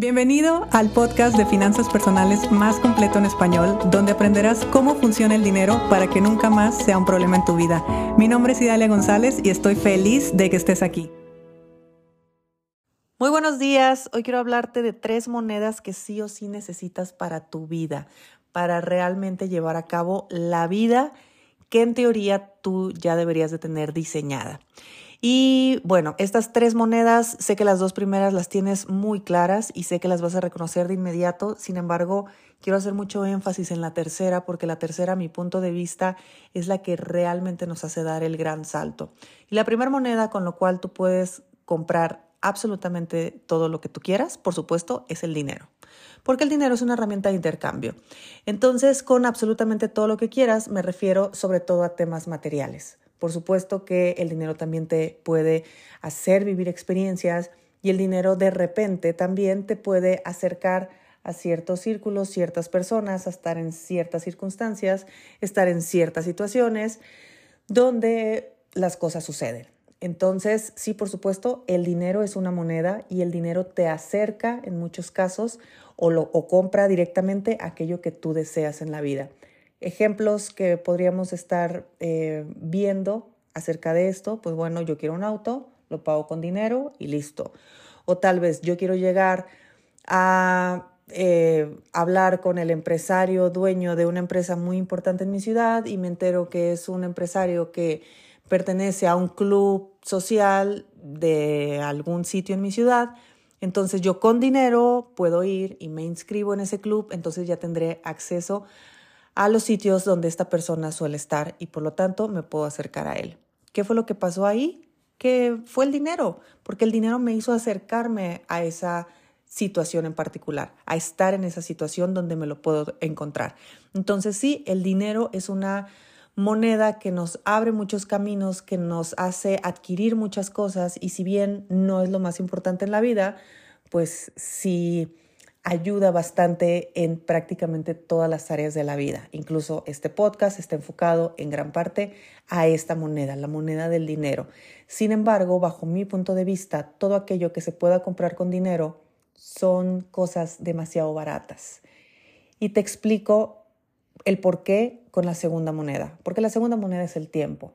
Bienvenido al podcast de finanzas personales más completo en español, donde aprenderás cómo funciona el dinero para que nunca más sea un problema en tu vida. Mi nombre es Idalia González y estoy feliz de que estés aquí. Muy buenos días. Hoy quiero hablarte de tres monedas que sí o sí necesitas para tu vida, para realmente llevar a cabo la vida que en teoría tú ya deberías de tener diseñada. Y bueno, estas tres monedas, sé que las dos primeras las tienes muy claras y sé que las vas a reconocer de inmediato. Sin embargo, quiero hacer mucho énfasis en la tercera porque la tercera, a mi punto de vista, es la que realmente nos hace dar el gran salto. Y la primera moneda con lo cual tú puedes comprar absolutamente todo lo que tú quieras, por supuesto, es el dinero. Porque el dinero es una herramienta de intercambio. Entonces, con absolutamente todo lo que quieras, me refiero sobre todo a temas materiales. Por supuesto que el dinero también te puede hacer vivir experiencias y el dinero de repente también te puede acercar a ciertos círculos, ciertas personas, a estar en ciertas circunstancias, estar en ciertas situaciones donde las cosas suceden. Entonces, sí, por supuesto, el dinero es una moneda y el dinero te acerca en muchos casos o, lo, o compra directamente aquello que tú deseas en la vida. Ejemplos que podríamos estar eh, viendo acerca de esto, pues bueno, yo quiero un auto, lo pago con dinero y listo. O tal vez yo quiero llegar a eh, hablar con el empresario dueño de una empresa muy importante en mi ciudad y me entero que es un empresario que pertenece a un club social de algún sitio en mi ciudad. Entonces yo con dinero puedo ir y me inscribo en ese club, entonces ya tendré acceso a los sitios donde esta persona suele estar y por lo tanto me puedo acercar a él. ¿Qué fue lo que pasó ahí? Que fue el dinero, porque el dinero me hizo acercarme a esa situación en particular, a estar en esa situación donde me lo puedo encontrar. Entonces sí, el dinero es una moneda que nos abre muchos caminos, que nos hace adquirir muchas cosas y si bien no es lo más importante en la vida, pues sí ayuda bastante en prácticamente todas las áreas de la vida. Incluso este podcast está enfocado en gran parte a esta moneda, la moneda del dinero. Sin embargo, bajo mi punto de vista, todo aquello que se pueda comprar con dinero son cosas demasiado baratas. Y te explico el por qué con la segunda moneda, porque la segunda moneda es el tiempo.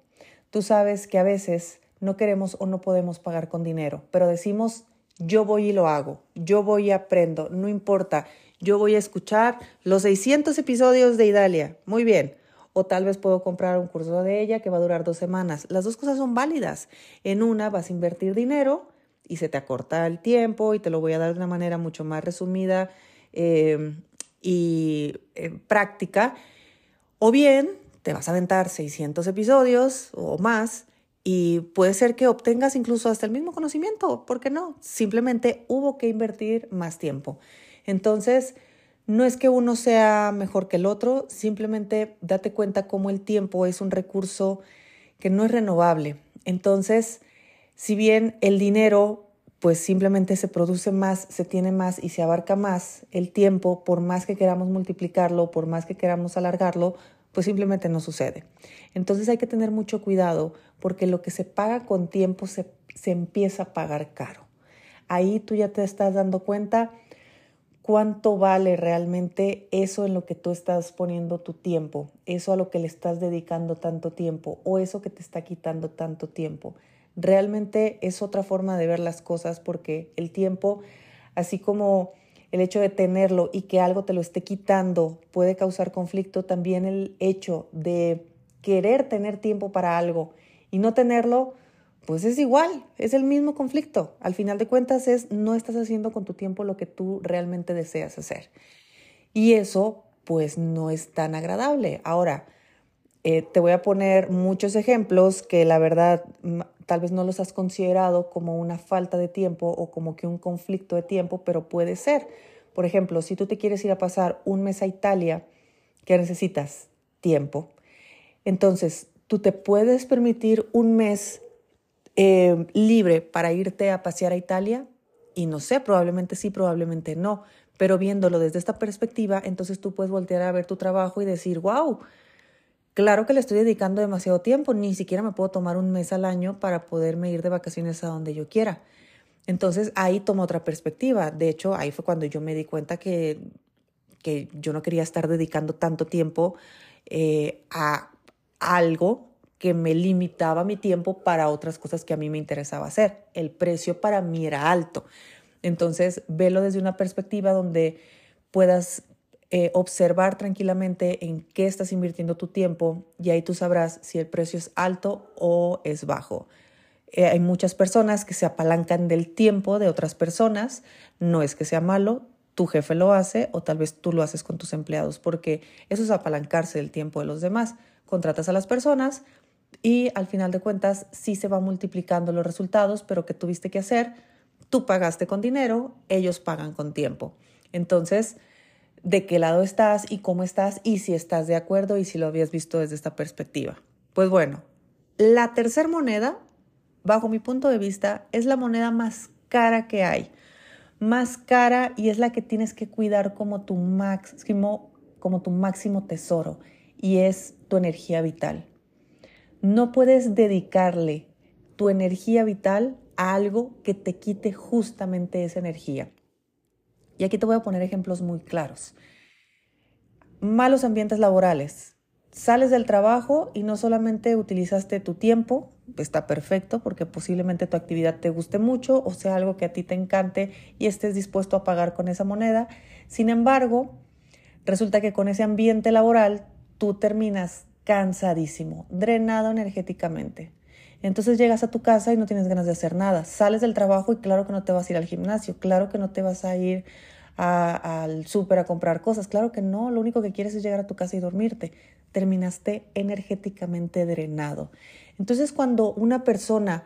Tú sabes que a veces no queremos o no podemos pagar con dinero, pero decimos yo voy y lo hago, yo voy y aprendo, no importa, yo voy a escuchar los 600 episodios de Idalia, muy bien. O tal vez puedo comprar un curso de ella que va a durar dos semanas. Las dos cosas son válidas. En una vas a invertir dinero y se te acorta el tiempo y te lo voy a dar de una manera mucho más resumida eh, y eh, práctica. O bien te vas a aventar 600 episodios o más y puede ser que obtengas incluso hasta el mismo conocimiento, ¿por qué no? Simplemente hubo que invertir más tiempo. Entonces, no es que uno sea mejor que el otro, simplemente date cuenta cómo el tiempo es un recurso que no es renovable. Entonces, si bien el dinero pues simplemente se produce más, se tiene más y se abarca más, el tiempo, por más que queramos multiplicarlo, por más que queramos alargarlo, pues simplemente no sucede. Entonces hay que tener mucho cuidado porque lo que se paga con tiempo se, se empieza a pagar caro. Ahí tú ya te estás dando cuenta cuánto vale realmente eso en lo que tú estás poniendo tu tiempo, eso a lo que le estás dedicando tanto tiempo o eso que te está quitando tanto tiempo. Realmente es otra forma de ver las cosas porque el tiempo, así como el hecho de tenerlo y que algo te lo esté quitando puede causar conflicto, también el hecho de querer tener tiempo para algo y no tenerlo, pues es igual, es el mismo conflicto. Al final de cuentas es no estás haciendo con tu tiempo lo que tú realmente deseas hacer. Y eso pues no es tan agradable. Ahora, eh, te voy a poner muchos ejemplos que la verdad tal vez no los has considerado como una falta de tiempo o como que un conflicto de tiempo, pero puede ser. Por ejemplo, si tú te quieres ir a pasar un mes a Italia, ¿qué necesitas? Tiempo. Entonces, tú te puedes permitir un mes eh, libre para irte a pasear a Italia y no sé, probablemente sí, probablemente no, pero viéndolo desde esta perspectiva, entonces tú puedes voltear a ver tu trabajo y decir, wow, Claro que le estoy dedicando demasiado tiempo, ni siquiera me puedo tomar un mes al año para poderme ir de vacaciones a donde yo quiera. Entonces ahí toma otra perspectiva. De hecho, ahí fue cuando yo me di cuenta que, que yo no quería estar dedicando tanto tiempo eh, a algo que me limitaba mi tiempo para otras cosas que a mí me interesaba hacer. El precio para mí era alto. Entonces, velo desde una perspectiva donde puedas eh, observar tranquilamente en qué estás invirtiendo tu tiempo y ahí tú sabrás si el precio es alto o es bajo. Eh, hay muchas personas que se apalancan del tiempo de otras personas. No es que sea malo, tu jefe lo hace o tal vez tú lo haces con tus empleados, porque eso es apalancarse del tiempo de los demás. Contratas a las personas y al final de cuentas sí se va multiplicando los resultados, pero ¿qué tuviste que hacer? Tú pagaste con dinero, ellos pagan con tiempo. Entonces, ¿de qué lado estás y cómo estás y si estás de acuerdo y si lo habías visto desde esta perspectiva? Pues bueno, la tercera moneda bajo mi punto de vista, es la moneda más cara que hay. Más cara y es la que tienes que cuidar como tu máximo, como tu máximo tesoro y es tu energía vital. No puedes dedicarle tu energía vital a algo que te quite justamente esa energía. Y aquí te voy a poner ejemplos muy claros. Malos ambientes laborales, sales del trabajo y no solamente utilizaste tu tiempo, está perfecto porque posiblemente tu actividad te guste mucho o sea algo que a ti te encante y estés dispuesto a pagar con esa moneda. Sin embargo, resulta que con ese ambiente laboral tú terminas cansadísimo, drenado energéticamente. Entonces llegas a tu casa y no tienes ganas de hacer nada. Sales del trabajo y claro que no te vas a ir al gimnasio, claro que no te vas a ir al súper a comprar cosas. Claro que no, lo único que quieres es llegar a tu casa y dormirte. Terminaste energéticamente drenado. Entonces cuando una persona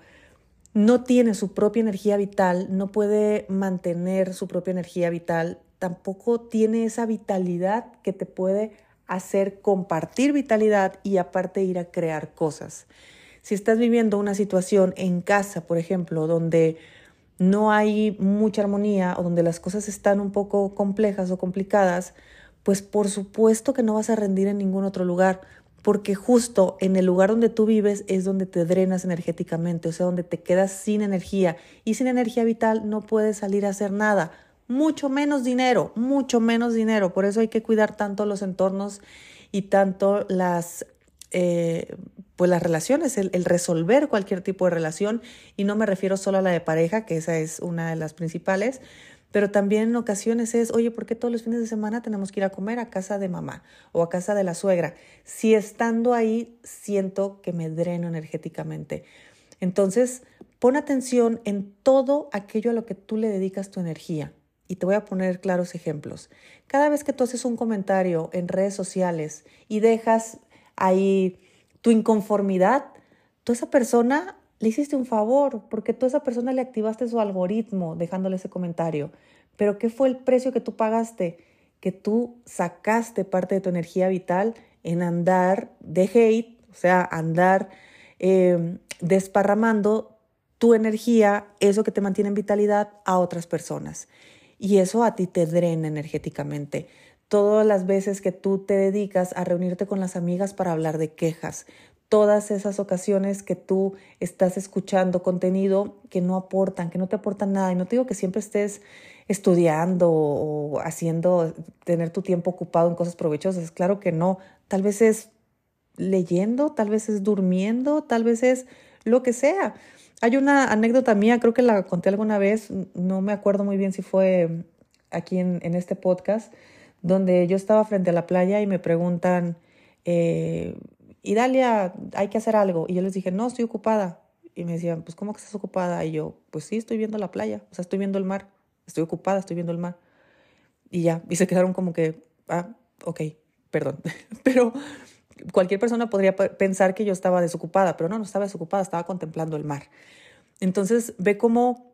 no tiene su propia energía vital, no puede mantener su propia energía vital, tampoco tiene esa vitalidad que te puede hacer compartir vitalidad y aparte ir a crear cosas. Si estás viviendo una situación en casa, por ejemplo, donde no hay mucha armonía o donde las cosas están un poco complejas o complicadas, pues por supuesto que no vas a rendir en ningún otro lugar, porque justo en el lugar donde tú vives es donde te drenas energéticamente, o sea, donde te quedas sin energía y sin energía vital no puedes salir a hacer nada, mucho menos dinero, mucho menos dinero, por eso hay que cuidar tanto los entornos y tanto las eh, pues las relaciones, el, resolver cualquier tipo de relación, y no me refiero solo a la de pareja, que esa es una de las principales, pero también en ocasiones es, oye, ¿por qué todos los fines de semana tenemos que ir a comer a casa de mamá o a casa de la suegra? Si estando ahí siento que me dreno energéticamente. Entonces, pon atención en todo aquello a lo que tú le dedicas tu energía. Y te voy a poner claros ejemplos. Cada vez que tú haces un comentario en redes sociales y dejas ahí tu inconformidad, tú a esa persona le hiciste un favor, porque tú a esa persona le activaste su algoritmo dejándole ese comentario. Pero ¿qué fue el precio que tú pagaste? Que tú sacaste parte de tu energía vital en andar de hate, o sea, andar em, desparramando tu energía, eso que te mantiene en vitalidad, a otras personas. Y eso a ti te drena energéticamente todas las veces que tú te dedicas a reunirte con las amigas para hablar de quejas, todas esas ocasiones que tú estás escuchando contenido que no aportan, que no te aportan nada. Y no te digo que siempre estés estudiando o haciendo, tener tu tiempo ocupado en cosas provechosas. Claro que no. Tal vez es leyendo, tal vez es durmiendo, tal vez es lo que sea. Hay una anécdota mía, creo que la conté alguna vez, no me acuerdo muy bien si fue aquí en, en este podcast, donde yo estaba frente a la playa y me preguntan, eh, Idalia, hay que hacer algo. Y yo les dije, no, estoy ocupada. Y me decían, pues, ¿cómo que estás ocupada? Y yo, pues sí, estoy viendo la playa, o sea, estoy viendo el mar, estoy ocupada, estoy viendo el mar. Y ya, y se quedaron como que, ah, ok, perdón. pero cualquier persona podría pensar que yo estaba desocupada, pero no, no estaba desocupada, estaba contemplando el mar. Entonces, ve cómo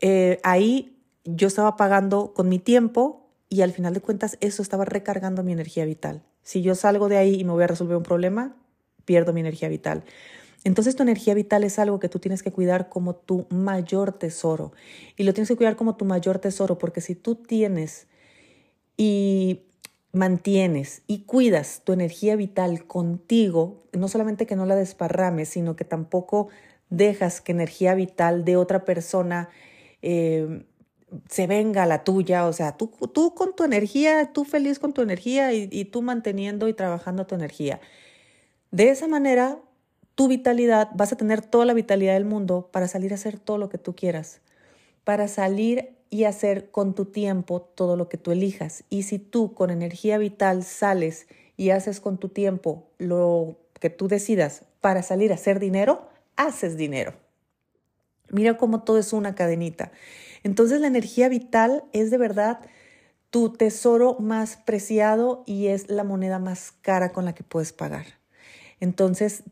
eh, ahí yo estaba pagando con mi tiempo y al final de cuentas eso estaba recargando mi energía vital. Si yo salgo de ahí y me voy a resolver un problema, pierdo mi energía vital. Entonces tu energía vital es algo que tú tienes que cuidar como tu mayor tesoro. Y lo tienes que cuidar como tu mayor tesoro porque si tú tienes y mantienes y cuidas tu energía vital contigo, no solamente que no la desparrames, sino que tampoco dejas que energía vital de otra persona eh, se venga la tuya, o sea, tú, tú con tu energía, tú feliz con tu energía y, y tú manteniendo y trabajando tu energía. De esa manera, tu vitalidad, vas a tener toda la vitalidad del mundo para salir a hacer todo lo que tú quieras, para salir y hacer con tu tiempo todo lo que tú elijas. Y si tú con energía vital sales y haces con tu tiempo lo que tú decidas para salir a hacer dinero, haces dinero. Mira cómo todo es una cadenita. Entonces la energía vital es de verdad tu tesoro más preciado y es la moneda más cara con la que puedes pagar. Entonces,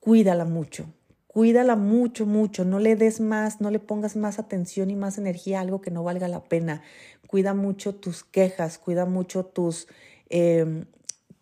cuídala mucho, cuídala mucho, mucho, no le des más, no le pongas más atención y más energía a algo que no valga la pena. Cuida mucho tus quejas, cuida mucho tus em,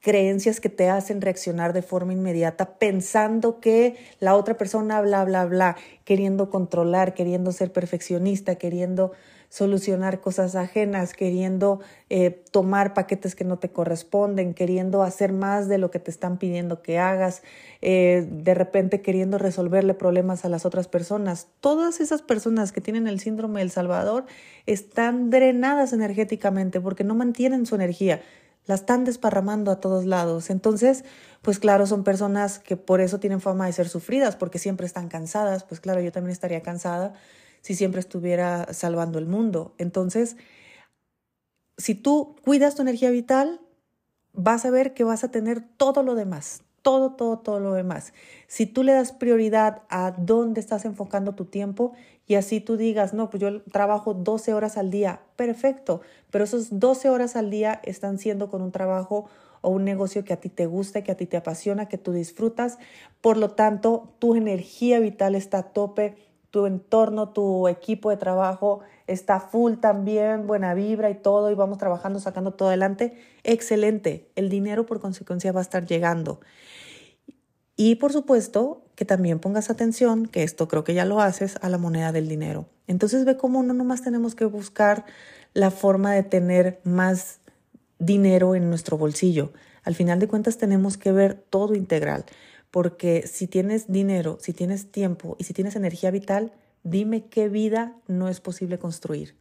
creencias que te hacen reaccionar de forma inmediata pensando que la otra persona bla, bla, bla, queriendo controlar, queriendo ser perfeccionista, queriendo solucionar cosas ajenas, queriendo eh, tomar paquetes que no te corresponden, queriendo hacer más de lo que te están pidiendo que hagas, eh, de repente queriendo resolverle problemas a las otras personas. Todas esas personas que tienen el síndrome del Salvador están drenadas energéticamente porque no mantienen su energía la están desparramando a todos lados. Entonces, pues claro, son personas que por eso tienen fama de ser sufridas, porque siempre están cansadas. Pues claro, yo también estaría cansada si siempre estuviera salvando el mundo. Entonces, si tú cuidas tu energía vital, vas a ver que vas a tener todo lo demás, todo, todo, todo lo demás. Si tú le das prioridad a dónde estás enfocando tu tiempo y así tú digas, no, pues yo trabajo 12 horas al día, perfecto, pero esos 12 horas al día están siendo con un trabajo o un negocio que a ti te gusta, que a ti te apasiona, que tú disfrutas. Por lo tanto, tu energía vital está a tope, tu entorno, tu equipo de trabajo está full también, buena vibra y todo, y vamos trabajando, sacando todo adelante. Excelente. El dinero por consecuencia va a estar llegando. Y por supuesto que también pongas atención, que esto creo que ya lo haces, a la moneda del dinero. Entonces ve cómo no nomás tenemos que buscar la forma de tener más dinero en nuestro bolsillo. Al final de cuentas tenemos que ver todo integral, porque si tienes dinero, si tienes tiempo y si tienes energía vital, dime qué vida no es posible construir.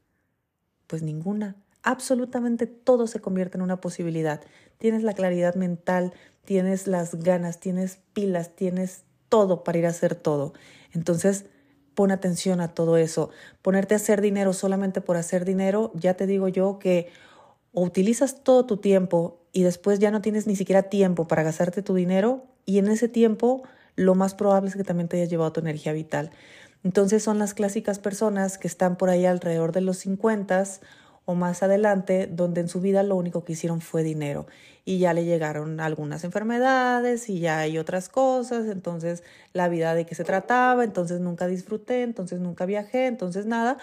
Pues ninguna. Absolutamente todo se convierte en una posibilidad. Tienes la claridad mental, tienes las ganas, tienes pilas, tienes todo para ir a hacer todo. Entonces, pon atención a todo eso. Ponerte a hacer dinero solamente por hacer dinero, ya te digo yo que o utilizas todo tu tiempo y después ya no tienes ni siquiera tiempo para gastarte tu dinero y en ese tiempo lo más probable es que también te hayas llevado tu energía vital. Entonces son las clásicas personas que están por ahí alrededor de los 50 o más adelante, donde en su vida lo único que hicieron fue dinero. Y ya le llegaron algunas enfermedades y ya hay otras cosas, entonces la vida de qué se trataba, entonces nunca disfruté, entonces nunca viajé, entonces nada,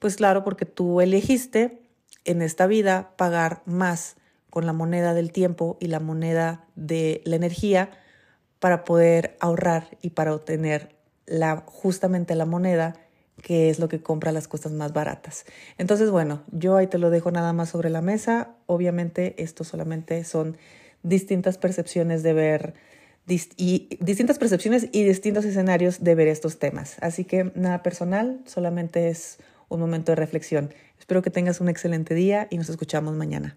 pues claro, porque tú elegiste en esta vida pagar más con la moneda del tiempo y la moneda de la energía para poder ahorrar y para obtener justamente la moneda que es lo que compra las cosas más baratas. Entonces, bueno, yo ahí te lo dejo nada más sobre la mesa. Obviamente, esto solamente son distintas percepciones de ver y distintas percepciones y distintos escenarios de ver estos temas. Así que nada personal, solamente es un momento de reflexión. Espero que tengas un excelente día y nos escuchamos mañana.